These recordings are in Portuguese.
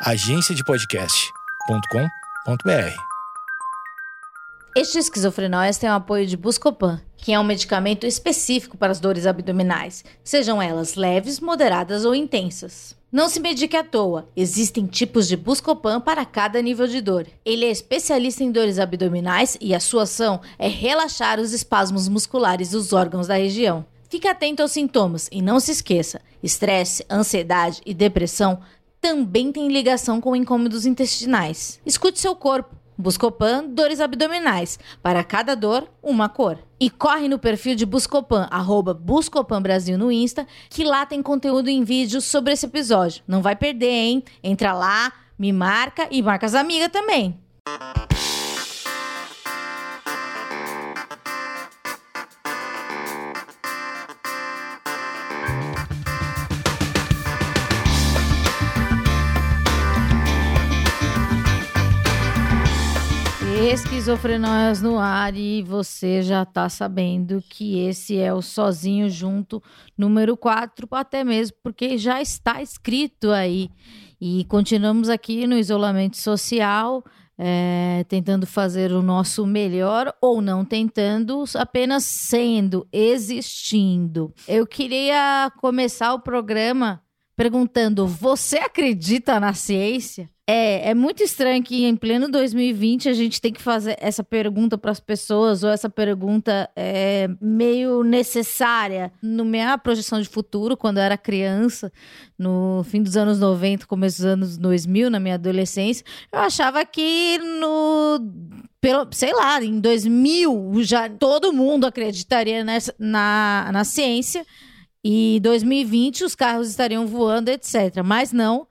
agenciadepodcast.com.br. Este esquizofrenóias tem o apoio de Buscopan, que é um medicamento específico para as dores abdominais, sejam elas leves, moderadas ou intensas. Não se medique à toa, existem tipos de Buscopan para cada nível de dor. Ele é especialista em dores abdominais e a sua ação é relaxar os espasmos musculares dos órgãos da região. Fique atento aos sintomas e não se esqueça: estresse, ansiedade e depressão também têm ligação com incômodos intestinais. Escute seu corpo. Buscopan, dores abdominais. Para cada dor, uma cor. E corre no perfil de Buscopan, arroba Buscopan Brasil no Insta, que lá tem conteúdo em vídeo sobre esse episódio. Não vai perder, hein? Entra lá, me marca e marca as amigas também. Esquizofrenóias no ar e você já tá sabendo que esse é o Sozinho Junto número 4, até mesmo porque já está escrito aí. E continuamos aqui no isolamento social, é, tentando fazer o nosso melhor ou não tentando, apenas sendo, existindo. Eu queria começar o programa perguntando: você acredita na ciência? É, é muito estranho que em pleno 2020 a gente tem que fazer essa pergunta para as pessoas, ou essa pergunta é meio necessária. No minha projeção de futuro, quando eu era criança, no fim dos anos 90, começo dos anos 2000, na minha adolescência, eu achava que no pelo, sei lá, em 2000 já todo mundo acreditaria nessa, na, na ciência e 2020 os carros estariam voando, etc. Mas não.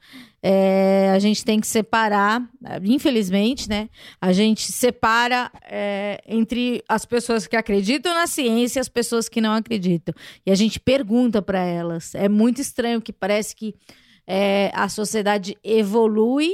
É, a gente tem que separar, infelizmente, né? A gente separa é, entre as pessoas que acreditam na ciência e as pessoas que não acreditam. E a gente pergunta para elas. É muito estranho que parece que é, a sociedade evolui,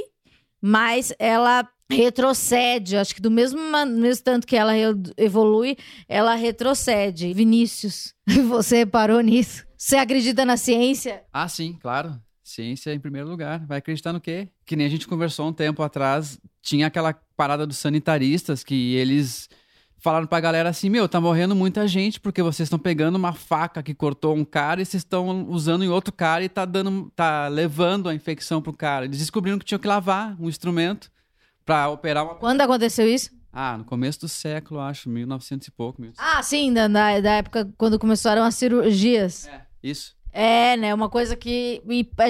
mas ela retrocede. Acho que do mesmo, mesmo tanto que ela evolui, ela retrocede. Vinícius, você parou nisso? Você acredita na ciência? Ah, sim, claro. Ciência em primeiro lugar. Vai acreditar no quê? Que nem a gente conversou um tempo atrás, tinha aquela parada dos sanitaristas que eles falaram pra galera assim: Meu, tá morrendo muita gente porque vocês estão pegando uma faca que cortou um cara e vocês estão usando em outro cara e tá dando, tá levando a infecção pro cara. Eles descobriram que tinham que lavar um instrumento para operar uma. Quando aconteceu isso? Ah, no começo do século, acho, 1900 e pouco. 1900. Ah, sim, da, da época quando começaram as cirurgias. É, isso. É, né? Uma coisa que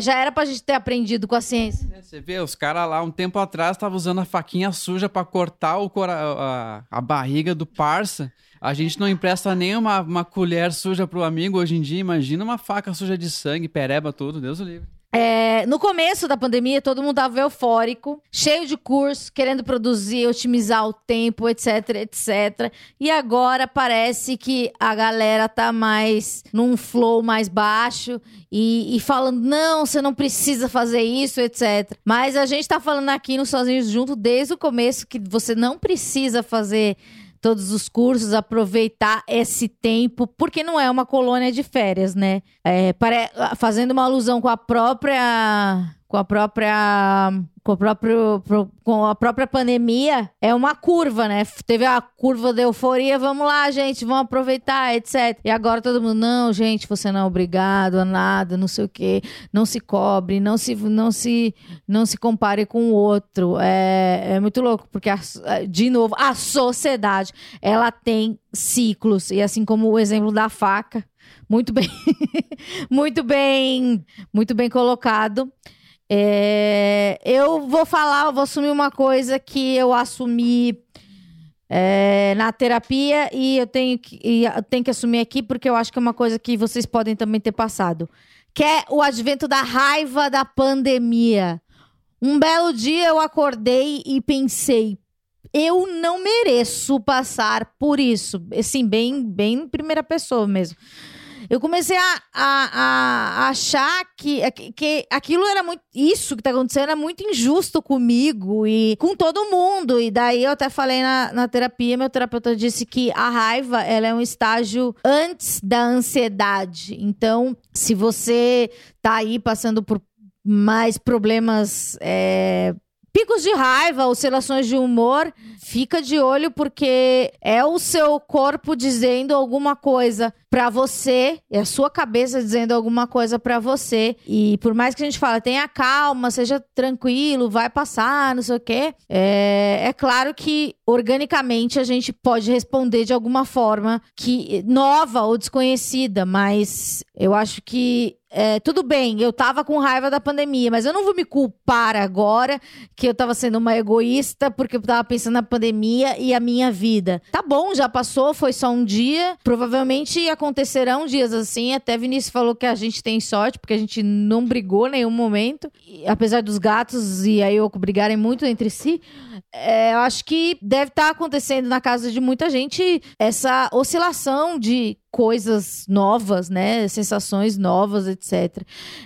já era pra gente ter aprendido com a ciência. É, você vê, os caras lá um tempo atrás estavam usando a faquinha suja para cortar o cora a, a, barriga do parça. A gente não empresta nem uma, uma colher suja pro amigo hoje em dia. Imagina uma faca suja de sangue, pereba tudo, Deus o livre. É, no começo da pandemia, todo mundo estava eufórico, cheio de curso, querendo produzir, otimizar o tempo, etc, etc. E agora parece que a galera tá mais num flow mais baixo e, e falando, não, você não precisa fazer isso, etc. Mas a gente tá falando aqui no Sozinhos Junto desde o começo que você não precisa fazer todos os cursos, aproveitar esse tempo, porque não é uma colônia de férias, né? É, fazendo uma alusão com a própria com a própria com o próprio com a própria pandemia é uma curva, né? Teve a curva da euforia, vamos lá, gente, vamos aproveitar, etc. E agora todo mundo, não, gente, você não é obrigado a nada, não sei o quê, não se cobre, não se não se não se compare com o outro. É, é muito louco, porque a, de novo, a sociedade, ela tem ciclos e assim como o exemplo da faca, muito bem, muito bem, muito bem colocado. É, eu vou falar, eu vou assumir uma coisa que eu assumi é, na terapia e eu tenho que, eu tenho que assumir aqui porque eu acho que é uma coisa que vocês podem também ter passado. Que é o advento da raiva da pandemia. Um belo dia eu acordei e pensei, eu não mereço passar por isso. Assim, bem, bem em primeira pessoa mesmo eu comecei a, a, a achar que, que aquilo era muito. Isso que tá acontecendo é muito injusto comigo e com todo mundo. E daí eu até falei na, na terapia, meu terapeuta disse que a raiva ela é um estágio antes da ansiedade. Então, se você tá aí passando por mais problemas é, Picos de raiva, oscilações de humor, fica de olho porque é o seu corpo dizendo alguma coisa para você, é a sua cabeça dizendo alguma coisa para você. E por mais que a gente fale, tenha calma, seja tranquilo, vai passar, não sei o quê, é, é claro que organicamente a gente pode responder de alguma forma que nova ou desconhecida, mas eu acho que é, tudo bem, eu tava com raiva da pandemia, mas eu não vou me culpar agora que eu tava sendo uma egoísta porque eu tava pensando na pandemia e a minha vida. Tá bom, já passou, foi só um dia. Provavelmente acontecerão dias assim. Até Vinícius falou que a gente tem sorte porque a gente não brigou em nenhum momento. E, apesar dos gatos e a Yoko brigarem muito entre si, é, eu acho que deve estar tá acontecendo na casa de muita gente essa oscilação de coisas novas, né? Sensações novas, etc.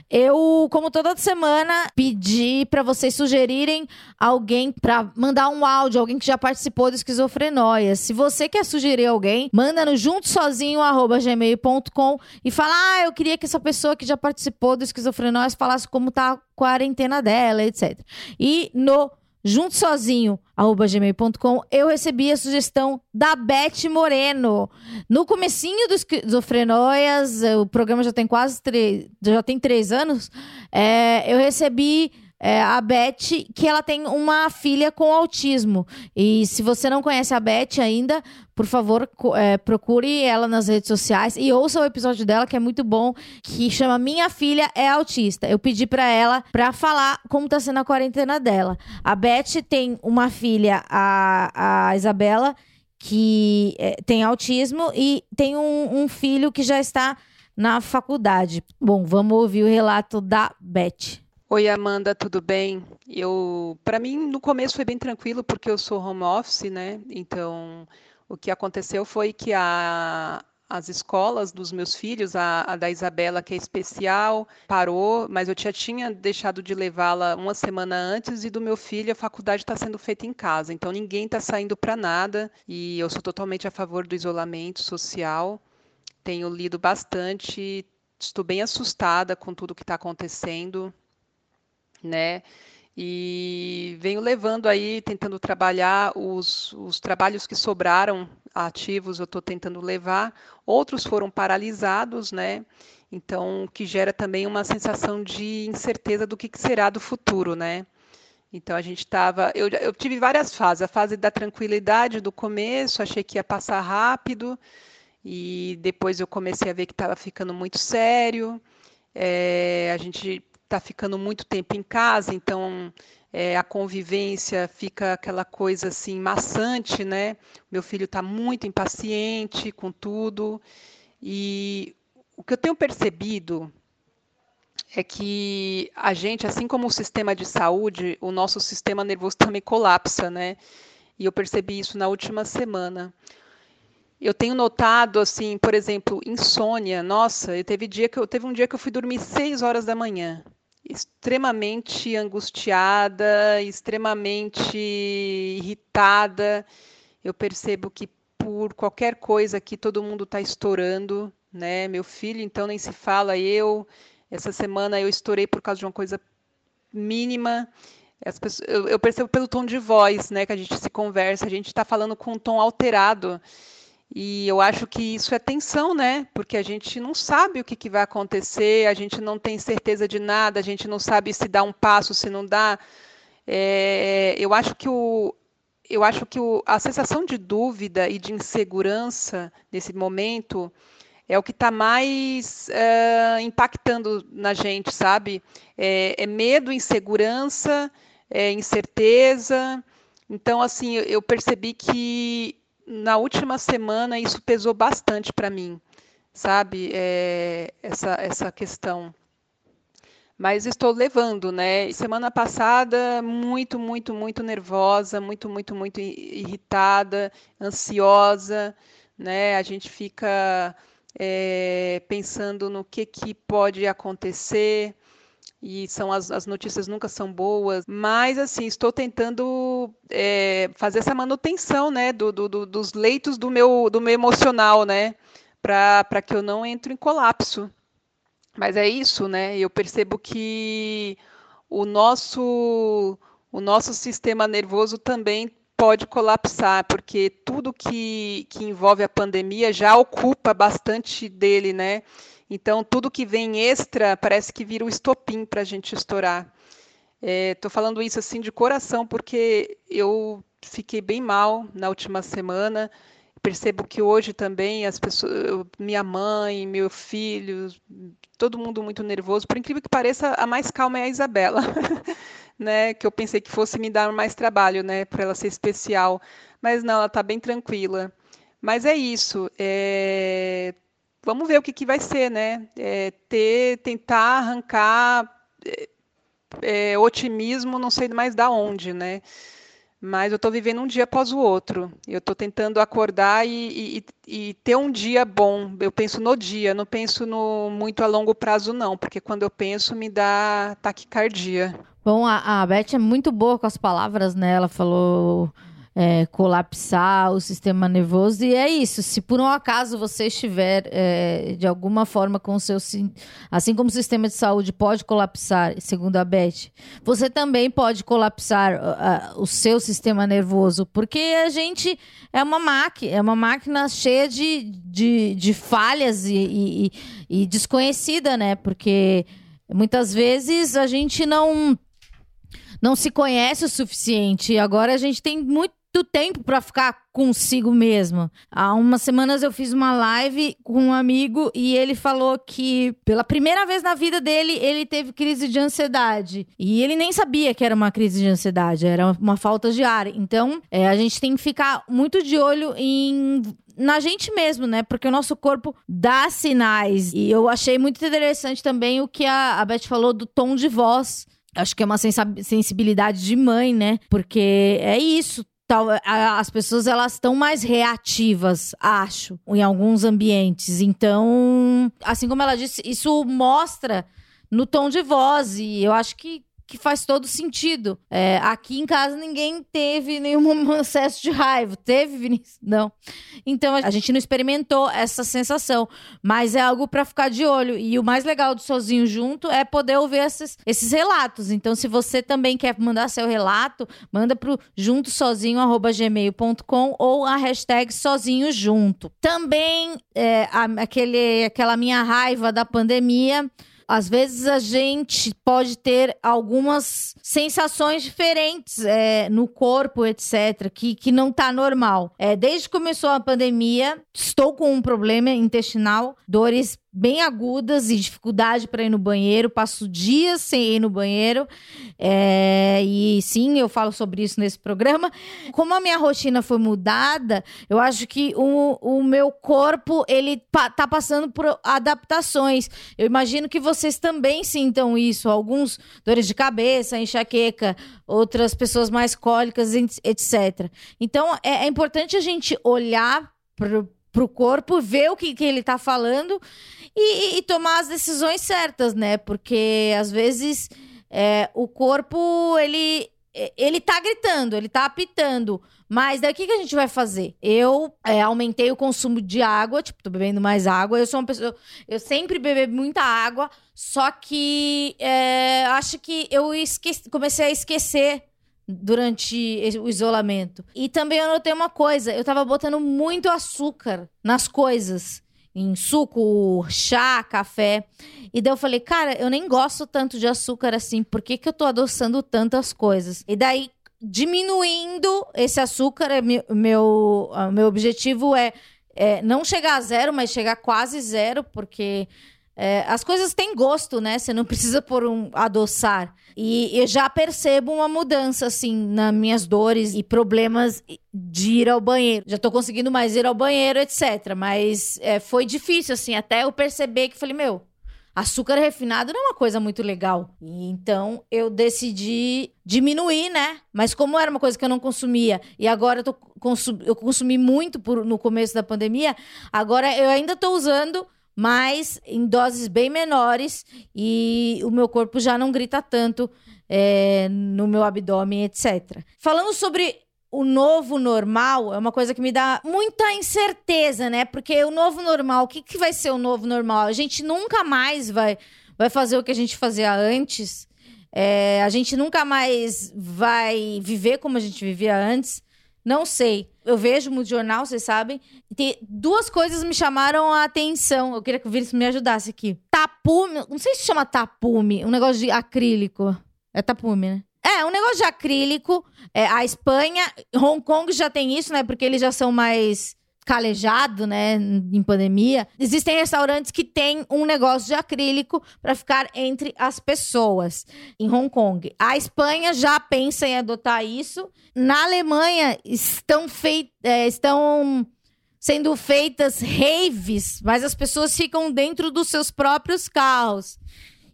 Eu, como toda semana, pedi para vocês sugerirem alguém para mandar um áudio, alguém que já participou do Esquizofrenóia. Se você quer sugerir alguém, manda no juntosozinho@gmail.com e fala: "Ah, eu queria que essa pessoa que já participou do Esquizofrenóia falasse como tá a quarentena dela, etc." E no junto sozinho, gmail.com, eu recebi a sugestão da Beth Moreno. No comecinho do Esquizofrenóias, o programa já tem quase três, já tem três anos, é, eu recebi é, a Beth, que ela tem uma filha com autismo. E se você não conhece a Beth ainda, por favor, é, procure ela nas redes sociais e ouça o episódio dela, que é muito bom, que chama Minha Filha é Autista. Eu pedi para ela para falar como tá sendo a quarentena dela. A Beth tem uma filha, a, a Isabela, que é, tem autismo, e tem um, um filho que já está na faculdade. Bom, vamos ouvir o relato da Beth. Oi, Amanda, tudo bem? Eu, para mim, no começo foi bem tranquilo porque eu sou home office, né? Então, o que aconteceu foi que a, as escolas dos meus filhos, a, a, da Isabela, que é especial, parou, mas eu já tinha deixado de levá-la uma semana antes, e do meu filho, a faculdade está sendo feita em casa, então ninguém está saindo para nada, e eu sou totalmente a favor do isolamento social. Tenho lido bastante, estou bem assustada com tudo que está acontecendo né? E venho levando aí, tentando trabalhar os, os trabalhos que sobraram ativos, eu estou tentando levar. Outros foram paralisados, né? Então, que gera também uma sensação de incerteza do que será do futuro, né? Então a gente estava. Eu, eu, tive várias fases. A fase da tranquilidade do começo, achei que ia passar rápido, e depois eu comecei a ver que estava ficando muito sério. É, a gente está ficando muito tempo em casa, então é, a convivência fica aquela coisa assim maçante, né? Meu filho está muito impaciente com tudo e o que eu tenho percebido é que a gente, assim como o sistema de saúde, o nosso sistema nervoso também colapsa, né? E eu percebi isso na última semana. Eu tenho notado, assim, por exemplo, insônia. Nossa, eu teve dia que eu teve um dia que eu fui dormir seis horas da manhã extremamente angustiada, extremamente irritada. Eu percebo que por qualquer coisa aqui todo mundo está estourando, né? Meu filho, então nem se fala. Eu essa semana eu estourei por causa de uma coisa mínima. Pessoas, eu, eu, percebo pelo tom de voz, né, que a gente se conversa. A gente está falando com um tom alterado. E eu acho que isso é tensão, né? Porque a gente não sabe o que, que vai acontecer, a gente não tem certeza de nada, a gente não sabe se dá um passo, se não dá. É, eu acho que o, eu acho que o, a sensação de dúvida e de insegurança nesse momento é o que está mais é, impactando na gente, sabe? É, é medo, insegurança, é incerteza. Então, assim, eu percebi que na última semana isso pesou bastante para mim, sabe? É, essa, essa questão. Mas estou levando, né? Semana passada, muito, muito, muito nervosa, muito, muito, muito irritada, ansiosa, né? A gente fica é, pensando no que, que pode acontecer, e são as, as notícias nunca são boas, mas assim estou tentando é, fazer essa manutenção, né, do, do, do, dos leitos do meu do meu emocional, né, para que eu não entre em colapso, Mas é isso, né? Eu percebo que o nosso o nosso sistema nervoso também pode colapsar, porque tudo que, que envolve a pandemia já ocupa bastante dele, né? Então, tudo que vem extra parece que vira um estopim para a gente estourar. Estou é, falando isso assim de coração, porque eu fiquei bem mal na última semana. Percebo que hoje também as pessoas, minha mãe, meu filho, todo mundo muito nervoso. Por incrível que pareça, a mais calma é a Isabela. né, que eu pensei que fosse me dar mais trabalho, né, para ela ser especial, mas não, ela está bem tranquila. Mas é isso, é... vamos ver o que, que vai ser, né? É ter, tentar arrancar é, é, otimismo, não sei mais da onde, né? Mas eu estou vivendo um dia após o outro. Eu estou tentando acordar e, e, e, ter um dia bom. Eu penso no dia, não penso no muito a longo prazo, não, porque quando eu penso me dá taquicardia. Bom, a, a Beth é muito boa com as palavras, né? Ela falou é, colapsar o sistema nervoso. E é isso. Se por um acaso você estiver é, de alguma forma com o seu. Assim como o sistema de saúde pode colapsar, segundo a Beth, você também pode colapsar uh, uh, o seu sistema nervoso. Porque a gente é uma máquina, é uma máquina cheia de, de, de falhas e, e, e desconhecida, né? Porque muitas vezes a gente não não se conhece o suficiente. E agora a gente tem muito tempo para ficar consigo mesmo. Há umas semanas eu fiz uma live com um amigo e ele falou que pela primeira vez na vida dele ele teve crise de ansiedade. E ele nem sabia que era uma crise de ansiedade, era uma falta de ar. Então, é, a gente tem que ficar muito de olho em na gente mesmo, né? Porque o nosso corpo dá sinais. E eu achei muito interessante também o que a Beth falou do tom de voz. Acho que é uma sensibilidade de mãe, né? Porque é isso tal, as pessoas elas estão mais reativas, acho, em alguns ambientes. Então, assim como ela disse, isso mostra no tom de voz e eu acho que que faz todo sentido. É, aqui em casa ninguém teve nenhum acesso de raiva. Teve, Vinícius? Não. Então a gente não experimentou essa sensação, mas é algo para ficar de olho. E o mais legal do Sozinho Junto é poder ouvir esses, esses relatos. Então, se você também quer mandar seu relato, manda pro juntosozinho.gmail.com ou a hashtag Sozinho Junto. Também é, aquele, aquela minha raiva da pandemia às vezes a gente pode ter algumas sensações diferentes é, no corpo, etc., que, que não tá normal. É, desde que começou a pandemia, estou com um problema intestinal, dores bem agudas e dificuldade para ir no banheiro, passo dias sem ir no banheiro. É, e sim, eu falo sobre isso nesse programa. Como a minha rotina foi mudada, eu acho que o, o meu corpo ele pa, tá passando por adaptações. Eu imagino que vocês também sintam isso. Alguns dores de cabeça, enxaqueca, outras pessoas mais cólicas, etc. Então é, é importante a gente olhar para o corpo, ver o que, que ele está falando e, e, tomar as decisões certas, né? Porque às vezes é, o corpo ele ele tá gritando, ele tá apitando. Mas daí o que, que a gente vai fazer? Eu é, aumentei o consumo de água, tipo, tô bebendo mais água. Eu sou uma pessoa. Eu sempre bebi muita água, só que é, acho que eu esqueci, comecei a esquecer durante o isolamento. E também eu notei uma coisa: eu tava botando muito açúcar nas coisas em suco, chá, café. E daí eu falei, cara, eu nem gosto tanto de açúcar assim, por que, que eu tô adoçando tantas coisas? E daí, diminuindo esse açúcar, é meu, meu, meu objetivo é, é não chegar a zero, mas chegar quase zero, porque é, as coisas têm gosto, né? Você não precisa por um adoçar. E eu já percebo uma mudança, assim, nas minhas dores e problemas de ir ao banheiro. Já tô conseguindo mais ir ao banheiro, etc. Mas é, foi difícil, assim, até eu perceber que falei, meu, açúcar refinado não é uma coisa muito legal. E então eu decidi diminuir, né? Mas como era uma coisa que eu não consumia e agora eu, tô consum eu consumi muito por, no começo da pandemia, agora eu ainda tô usando mas em doses bem menores e o meu corpo já não grita tanto é, no meu abdômen, etc. Falando sobre o novo normal é uma coisa que me dá muita incerteza, né? Porque o novo normal, o que, que vai ser o novo normal? A gente nunca mais vai, vai fazer o que a gente fazia antes. É, a gente nunca mais vai viver como a gente vivia antes. Não sei. Eu vejo muito jornal, vocês sabem. Tem duas coisas me chamaram a atenção. Eu queria que o Vírus me ajudasse aqui. Tapume. Não sei se chama tapume. Um negócio de acrílico. É tapume, né? É, um negócio de acrílico. É, a Espanha, Hong Kong já tem isso, né? Porque eles já são mais calejado, né, em pandemia. Existem restaurantes que têm um negócio de acrílico para ficar entre as pessoas em Hong Kong. A Espanha já pensa em adotar isso. Na Alemanha estão feitas, é, estão sendo feitas raves, mas as pessoas ficam dentro dos seus próprios carros.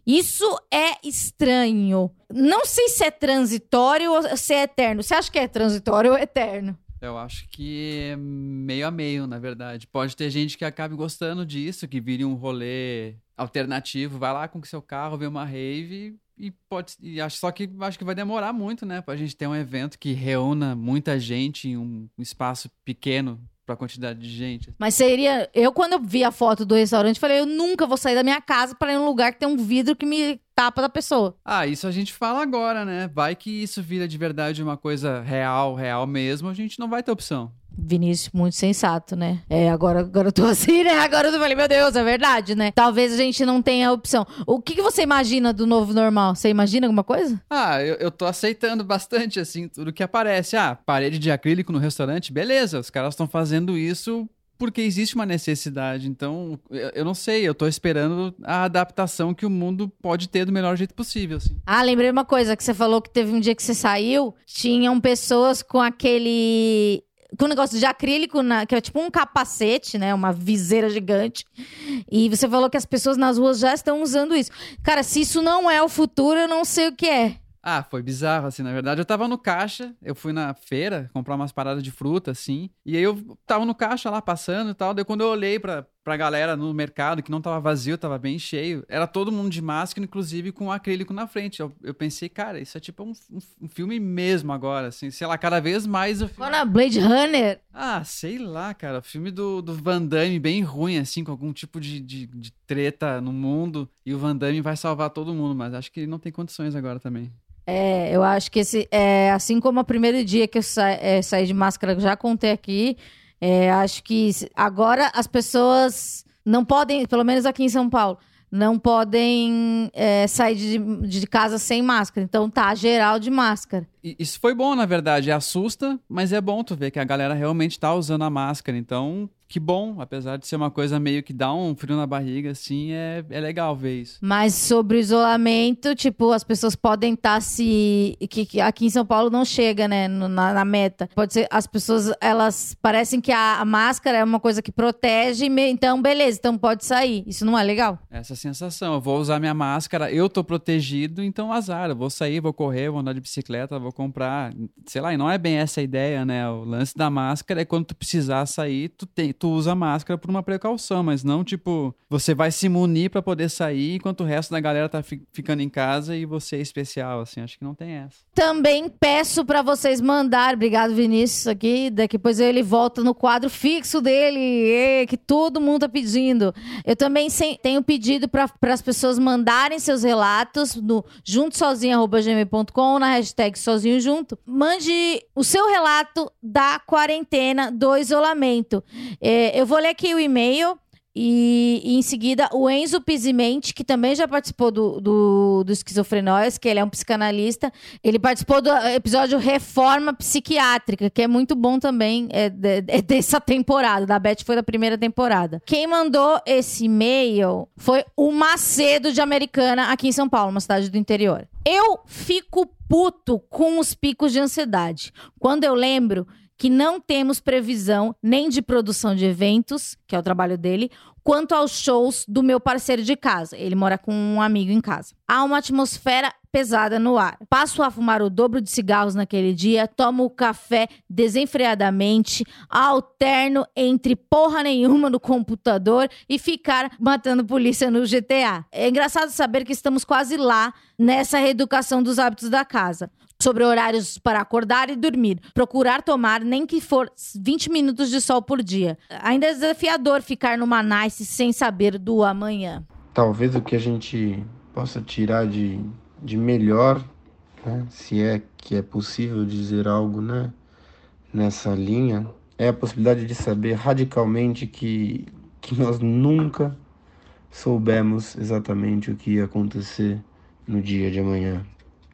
Isso é estranho. Não sei se é transitório ou se é eterno. Você acha que é transitório ou eterno? Eu acho que é meio a meio, na verdade. Pode ter gente que acabe gostando disso, que vire um rolê alternativo, vai lá com seu carro, vê uma rave e pode e acho só que acho que vai demorar muito, né, pra gente ter um evento que reúna muita gente em um espaço pequeno pra quantidade de gente. Mas seria. Eu, quando eu vi a foto do restaurante, falei: eu nunca vou sair da minha casa para ir num lugar que tem um vidro que me tapa da pessoa. Ah, isso a gente fala agora, né? Vai que isso vira de verdade uma coisa real, real mesmo, a gente não vai ter opção. Vinícius, muito sensato, né? É, agora, agora eu tô assim, né? Agora eu falei, meu Deus, é verdade, né? Talvez a gente não tenha opção. O que, que você imagina do novo normal? Você imagina alguma coisa? Ah, eu, eu tô aceitando bastante, assim, tudo que aparece. Ah, parede de acrílico no restaurante, beleza. Os caras estão fazendo isso porque existe uma necessidade. Então, eu, eu, não sei, eu tô esperando a adaptação que o mundo pode ter do melhor jeito possível, assim. Ah, lembrei uma coisa que você falou que teve um dia que você saiu, tinham pessoas com aquele com um negócio de acrílico, na, que é tipo um capacete, né? Uma viseira gigante. E você falou que as pessoas nas ruas já estão usando isso. Cara, se isso não é o futuro, eu não sei o que é. Ah, foi bizarro, assim, na verdade. Eu tava no caixa, eu fui na feira comprar umas paradas de fruta, assim. E aí eu tava no caixa lá passando e tal. Daí quando eu olhei pra, pra galera no mercado, que não tava vazio, tava bem cheio, era todo mundo de máscara, inclusive com acrílico na frente. Eu, eu pensei, cara, isso é tipo um, um, um, filme mesmo agora, assim. Sei lá, cada vez mais o filme. Olha, Blade Runner. Ah, sei lá, cara. Filme do, do Van Damme bem ruim, assim, com algum tipo de, de, de treta no mundo. E o Van Damme vai salvar todo mundo, mas acho que ele não tem condições agora também. É, eu acho que esse, é, assim como o primeiro dia que eu sa, é, saí de máscara, já contei aqui, é, acho que agora as pessoas não podem, pelo menos aqui em São Paulo, não podem é, sair de, de casa sem máscara. Então tá geral de máscara. Isso foi bom, na verdade. Assusta, mas é bom tu ver que a galera realmente tá usando a máscara. Então, que bom, apesar de ser uma coisa meio que dá um frio na barriga, assim, é, é legal ver isso. Mas sobre o isolamento, tipo, as pessoas podem estar tá se. Que, que, aqui em São Paulo não chega, né, no, na, na, meta. Pode ser, as pessoas, elas parecem que a, a, máscara é uma coisa que protege, então beleza, então pode sair. Isso não é legal? Essa sensação, eu vou usar minha máscara, eu tô protegido, então azar, eu vou sair, vou correr, vou andar de bicicleta, vou comprar, sei lá, e não é bem essa a ideia, né? O lance da máscara é quando tu precisar sair, tu tem tu usa máscara por uma precaução, mas não tipo, você vai se munir para poder sair enquanto o resto da galera tá fi ficando em casa e você é especial, assim, acho que não tem essa. Também peço para vocês mandar, obrigado Vinícius aqui, depois ele volta no quadro fixo dele, que todo mundo tá pedindo. Eu também tenho pedido para as pessoas mandarem seus relatos no juntosozinho@gmail.com na hashtag sozinho junto. Mande o seu relato da quarentena, do isolamento. É, eu vou ler aqui o e-mail. E, e, em seguida, o Enzo Pisimente, que também já participou do, do, do Esquizofrenóis, que ele é um psicanalista. Ele participou do episódio Reforma Psiquiátrica, que é muito bom também, é, é dessa temporada. Da Beth foi da primeira temporada. Quem mandou esse e-mail foi o Macedo de Americana, aqui em São Paulo, uma cidade do interior. Eu fico puto com os picos de ansiedade. Quando eu lembro que não temos previsão nem de produção de eventos, que é o trabalho dele, quanto aos shows do meu parceiro de casa. Ele mora com um amigo em casa. Há uma atmosfera pesada no ar. Passo a fumar o dobro de cigarros naquele dia, tomo o café desenfreadamente, alterno entre porra nenhuma no computador e ficar matando polícia no GTA. É engraçado saber que estamos quase lá nessa reeducação dos hábitos da casa. Sobre horários para acordar e dormir. Procurar tomar nem que for 20 minutos de sol por dia. Ainda é desafiador ficar numa nice sem saber do amanhã. Talvez o que a gente possa tirar de, de melhor, né, se é que é possível dizer algo né, nessa linha, é a possibilidade de saber radicalmente que, que nós nunca soubemos exatamente o que ia acontecer no dia de amanhã.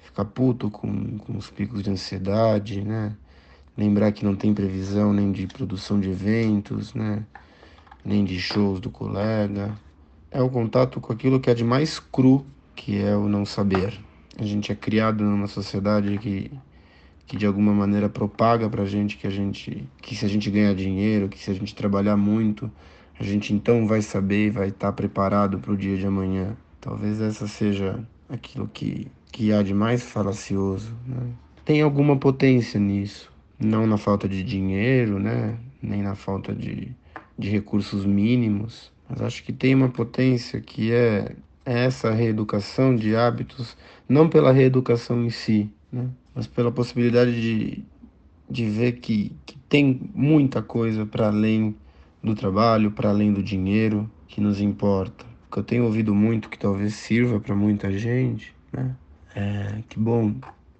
Ficar puto com, com os picos de ansiedade, né? Lembrar que não tem previsão nem de produção de eventos, né? Nem de shows do colega. É o contato com aquilo que é de mais cru, que é o não saber. A gente é criado numa sociedade que que de alguma maneira propaga pra gente que a gente que se a gente ganhar dinheiro, que se a gente trabalhar muito, a gente então vai saber e vai estar preparado para o dia de amanhã. Talvez essa seja aquilo que, que há de mais falacioso. Né? Tem alguma potência nisso, não na falta de dinheiro, né? nem na falta de, de recursos mínimos, mas acho que tem uma potência que é, é essa reeducação de hábitos, não pela reeducação em si, né? mas pela possibilidade de, de ver que, que tem muita coisa para além do trabalho, para além do dinheiro que nos importa. O que eu tenho ouvido muito, que talvez sirva para muita gente, né? É que, bom,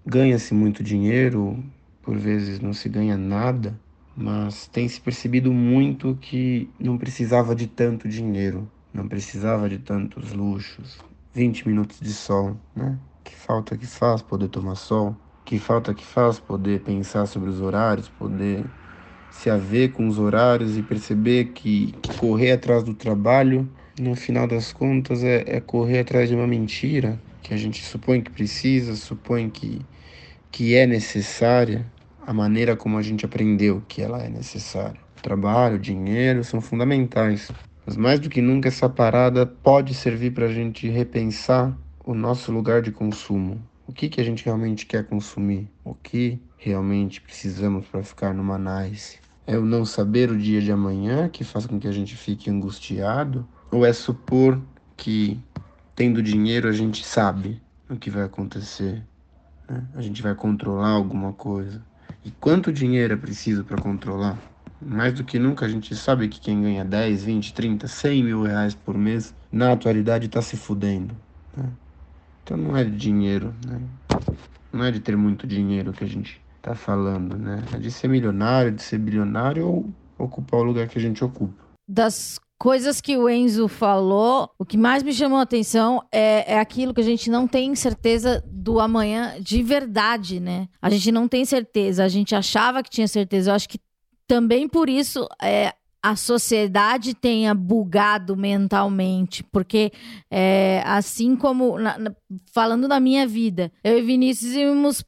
ganha-se muito dinheiro, por vezes não se ganha nada, mas tem se percebido muito que não precisava de tanto dinheiro, não precisava de tantos luxos. 20 minutos de sol, né? Que falta que faz poder tomar sol? Que falta que faz poder pensar sobre os horários, poder se haver com os horários e perceber que, que correr atrás do trabalho, no final das contas, é, é, correr atrás de uma mentira que a gente supõe que precisa, supõe que, que é necessária, a maneira como a gente aprendeu que ela é necessária. O trabalho, o dinheiro são fundamentais, mas mais do que nunca essa parada pode servir para a gente repensar o nosso lugar de consumo. O que, que a gente realmente quer consumir? O que realmente precisamos para ficar numa nice? É o não saber o dia de amanhã que faz com que a gente fique angustiado? Ou é supor que, tendo dinheiro, a gente sabe o que vai acontecer? Né? A gente vai controlar alguma coisa? E quanto dinheiro é preciso para controlar? Mais do que nunca a gente sabe que quem ganha 10, 20, 30, 100 mil reais por mês, na atualidade está se fudendo. Né? Então não é de dinheiro, né? Não é de ter muito dinheiro que a gente tá falando, né? É de ser milionário, de ser bilionário ou ocupar o lugar que a gente ocupa. Das coisas que o Enzo falou, o que mais me chamou a atenção é, é aquilo que a gente não tem certeza do amanhã de verdade, né? A gente não tem certeza, a gente achava que tinha certeza. Eu acho que também por isso é, a sociedade tenha bugado mentalmente, porque é, assim como na, na, falando da minha vida, eu e Vinícius íamos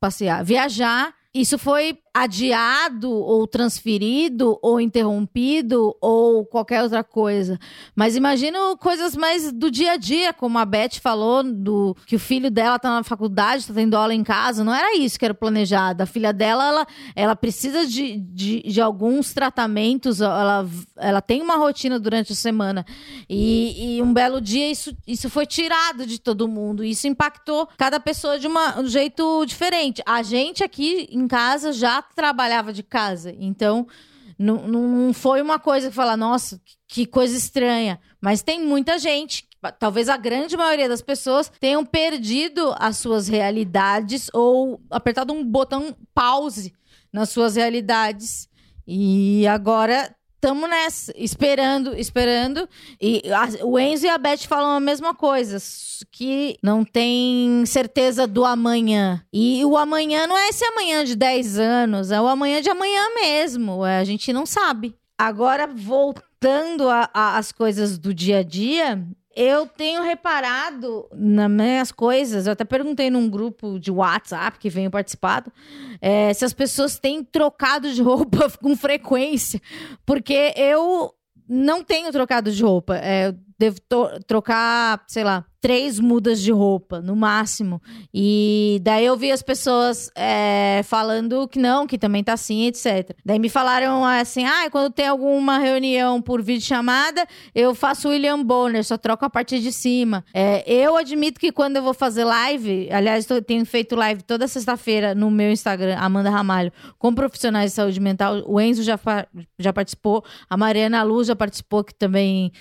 passear, viajar. Isso foi adiado ou transferido ou interrompido ou qualquer outra coisa. Mas imagino coisas mais do dia a dia, como a Beth falou, do que o filho dela tá na faculdade, tá tendo aula em casa. Não era isso que era planejado. A filha dela, ela, ela precisa de, de, de alguns tratamentos, ela, ela tem uma rotina durante a semana. E, e um belo dia isso, isso foi tirado de todo mundo. Isso impactou cada pessoa de uma, um jeito diferente. A gente aqui em casa já trabalhava de casa. Então, não, não foi uma coisa que fala, nossa, que coisa estranha. Mas tem muita gente, talvez a grande maioria das pessoas, tenham perdido as suas realidades ou apertado um botão pause nas suas realidades. E agora estamos nessa, esperando, esperando. E a, o Enzo e a Beth falam a mesma coisa, que não tem certeza do amanhã. E o amanhã não é esse amanhã de 10 anos, é o amanhã de amanhã mesmo. É, a gente não sabe. Agora, voltando às coisas do dia a dia, eu tenho reparado nas minhas coisas, eu até perguntei num grupo de WhatsApp que venho participado, é, se as pessoas têm trocado de roupa com frequência. Porque eu não tenho trocado de roupa. É, eu devo trocar, sei lá, três mudas de roupa, no máximo. E daí eu vi as pessoas é, falando que não, que também tá assim, etc. Daí me falaram assim: ah, quando tem alguma reunião por videochamada, eu faço William Bonner, só troco a parte de cima. É, eu admito que quando eu vou fazer live, aliás, eu tenho feito live toda sexta-feira no meu Instagram, Amanda Ramalho, com profissionais de saúde mental. O Enzo já, já participou, a Mariana Luz já participou, que também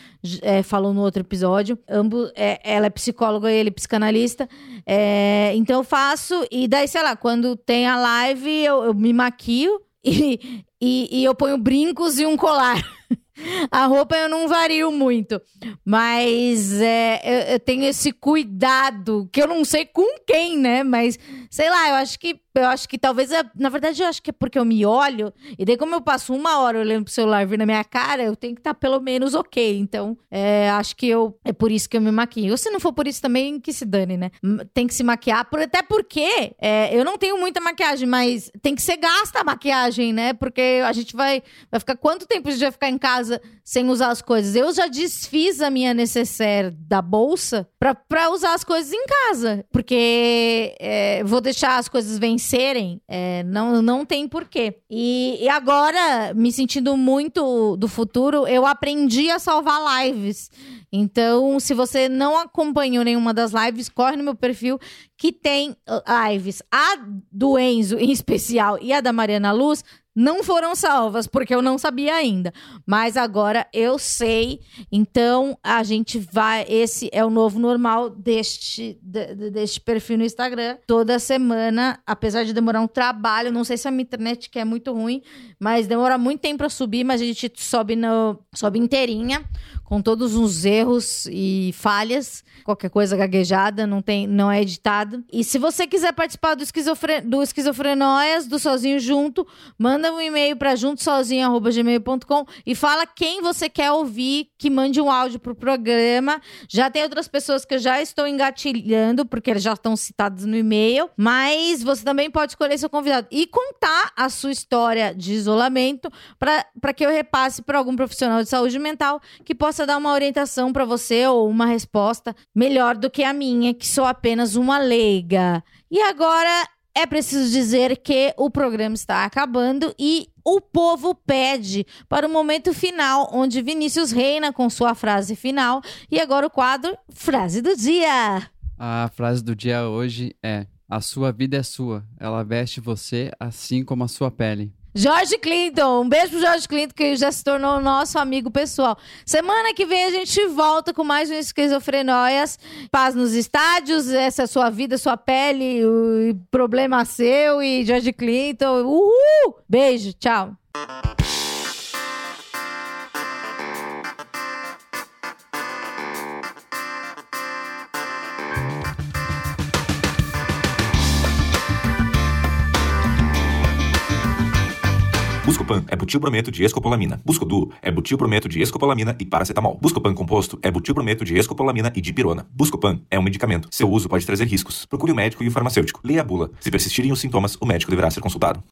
é, falou no outro episódio. Ambos, é, ela é psicóloga e ele psicanalista. É, então eu faço, e daí, sei lá, quando tem a live, eu, eu me maquio e, e, e eu ponho brincos e um colar. A roupa eu não vario muito, mas é, eu, eu, tenho esse cuidado que eu não sei com quem, né? Mas sei lá, eu acho que eu acho que talvez, é, na verdade, eu acho que é porque eu me olho, e daí, como eu passo uma hora olhando pro celular vir na minha cara, eu tenho que estar tá pelo menos ok. Então, é, acho que eu. É por isso que eu me maquio. Ou se não for por isso também, que se dane, né? Tem que se maquiar, por, até porque é, eu não tenho muita maquiagem, mas tem que ser gasta a maquiagem, né? Porque a gente vai. Vai ficar quanto tempo a gente vai ficar em casa sem usar as coisas? Eu já desfiz a minha necessaire da bolsa pra, usar as coisas em casa. Porque é, vou deixar as coisas vencer vencerem, é, não, não tem porquê. E, e agora, me sentindo muito do futuro, eu aprendi a salvar lives. Então, se você não acompanhou nenhuma das lives, corre no meu perfil que tem lives. A do Enzo, em especial, e a da Mariana Luz não foram salvas, porque eu não sabia ainda. Mas agora eu sei. Então a gente vai. Esse é o novo normal deste, de, deste perfil no Instagram. Toda semana, apesar de demorar um trabalho, não sei se a minha internet que é muito ruim, mas demora muito tempo para subir, mas a gente sobe, no, sobe inteirinha com todos os erros e falhas, qualquer coisa gaguejada, não tem, não é editado. E se você quiser participar do, esquizofre, do Esquizofrenóias, do Sozinho Junto, manda um e-mail para juntosozinho@gmail.com e fala quem você quer ouvir, que mande um áudio pro programa. Já tem outras pessoas que eu já estou engatilhando, porque eles já estão citados no e-mail, mas você também pode escolher seu convidado e contar a sua história de isolamento para que eu repasse para algum profissional de saúde mental que possa dar uma orientação para você ou uma resposta melhor do que a minha, que sou apenas uma leiga. E agora é preciso dizer que o programa está acabando e o povo pede para o momento final, onde Vinícius reina com sua frase final. E agora o quadro Frase do Dia. A frase do dia hoje é: A sua vida é sua, ela veste você assim como a sua pele. Jorge Clinton, um beijo pro Jorge Clinton, que já se tornou nosso amigo pessoal. Semana que vem a gente volta com mais um Esquizofrenóias. Paz nos estádios, essa é a sua vida, sua pele, o problema seu e Jorge Clinton. Uhul! Beijo, tchau. Buscopan é butilbrometo de escopolamina. Buscodu é butilbrometo de escopolamina e paracetamol. Buscopan composto é butilbrometo de escopolamina e dipirona. Buscopan é um medicamento. Seu uso pode trazer riscos. Procure o um médico e o farmacêutico. Leia a bula. Se persistirem os sintomas, o médico deverá ser consultado.